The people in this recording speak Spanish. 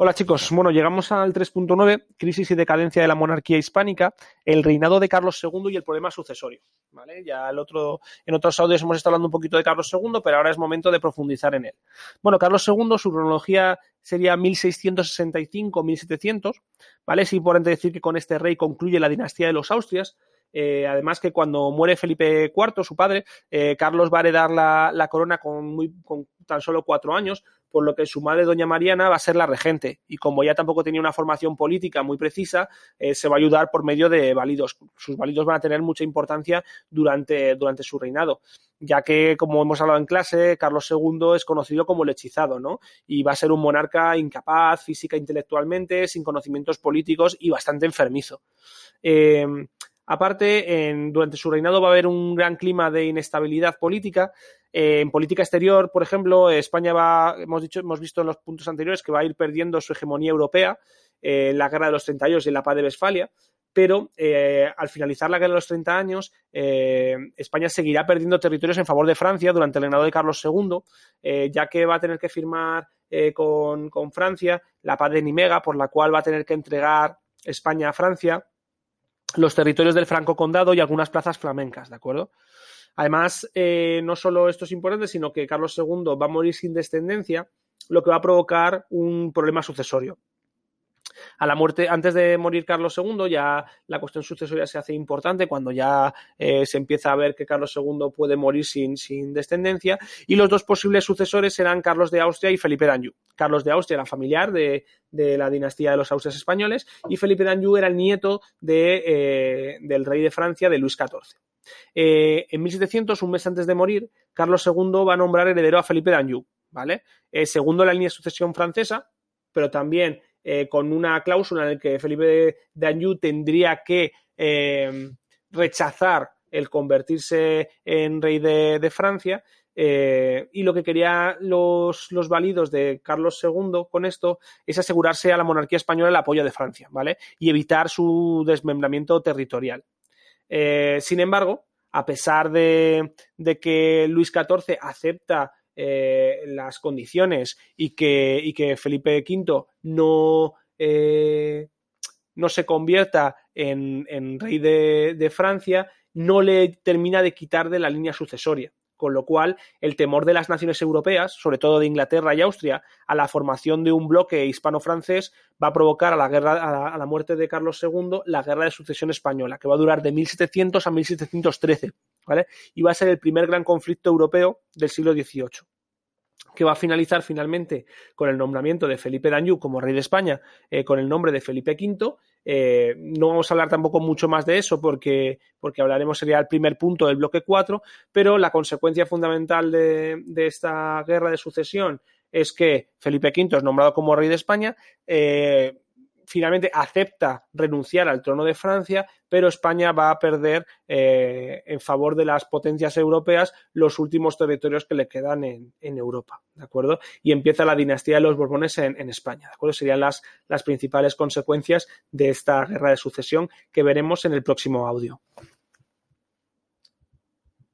Hola chicos, bueno, llegamos al 3.9, crisis y decadencia de la monarquía hispánica, el reinado de Carlos II y el problema sucesorio. ¿vale? Ya el otro, en otros audios hemos estado hablando un poquito de Carlos II, pero ahora es momento de profundizar en él. Bueno, Carlos II, su cronología sería 1665-1700, ¿vale? Es importante decir que con este rey concluye la dinastía de los Austrias, eh, además que cuando muere Felipe IV, su padre, eh, Carlos va a heredar la, corona con, muy, con tan solo cuatro años, por lo que su madre, doña Mariana, va a ser la regente. Y como ya tampoco tenía una formación política muy precisa, eh, se va a ayudar por medio de válidos. Sus válidos van a tener mucha importancia durante, durante su reinado ya que, como hemos hablado en clase, Carlos II es conocido como el hechizado, ¿no? Y va a ser un monarca incapaz física e intelectualmente, sin conocimientos políticos y bastante enfermizo. Eh, aparte, durante su reinado va a haber un gran clima de inestabilidad política. Eh, en política exterior, por ejemplo, España va, hemos dicho, hemos visto en los puntos anteriores que va a ir perdiendo su hegemonía europea eh, en la guerra de los 30 años y en la paz de Westfalia, pero eh, al finalizar la guerra de los 30 años, España seguirá perdiendo territorios en favor de Francia durante el reinado de Carlos II, ya que va a tener que firmar con, con Francia la paz de Nimega, por la cual va a tener que entregar España a Francia los territorios del Franco Condado y algunas plazas flamencas, ¿de acuerdo? Además, eh, no solo esto es importante, sino que Carlos II va a morir sin descendencia, lo que va a provocar un problema sucesorio. A la muerte, antes de morir Carlos II, ya la cuestión sucesoria se hace importante cuando ya eh, se empieza a ver que Carlos II puede morir sin, descendencia. Y los dos posibles sucesores serán Carlos de Austria y Felipe d'Anjou. Carlos de Austria era familiar de, de, la dinastía de los Austrias españoles y Felipe d'Anjou era el nieto de, eh, del rey de Francia, de Luis XIV. Eh, en 1700, un mes antes de morir, Carlos II va a nombrar heredero a Felipe d'Anjou, ¿vale? Eh, segundo la línea de sucesión francesa, pero también eh, con una cláusula en la que Felipe d'Anjou tendría que eh, rechazar el convertirse en rey de, Francia. Eh, y lo que quería los, los válidos de Carlos II con esto es asegurarse a la monarquía española el apoyo de Francia, ¿vale? Y evitar su desmembramiento territorial. Sin embargo, a pesar de, de que Luis XIV acepta eh, las condiciones y que, y que Felipe V no, eh, no se convierta en, rey de, Francia, no le termina de quitar de la línea sucesoria con lo cual el temor de las naciones europeas, sobre todo de Inglaterra y Austria, a la formación de un bloque hispano-francés va a provocar a la, guerra, a la, muerte de Carlos II la guerra de sucesión española, que va a durar de 1700 a 1713, ¿vale? Y va a ser el primer gran conflicto europeo del siglo XVIII que va a finalizar finalmente con el nombramiento de Felipe d'Anjou como rey de España, eh, con el nombre de Felipe V. Eh, no vamos a hablar tampoco mucho más de eso porque, porque hablaremos, sería el primer punto del bloque 4, pero la consecuencia fundamental de, de esta guerra de sucesión es que Felipe V es nombrado como rey de España. Eh, finalmente acepta renunciar al trono de Francia, pero España va a perder eh, en favor de las potencias europeas los últimos territorios que le quedan en, Europa, ¿de acuerdo? Y empieza la dinastía de los Borbones en, en España, ¿de acuerdo? Serían las, las principales consecuencias de esta guerra de sucesión que veremos en el próximo audio.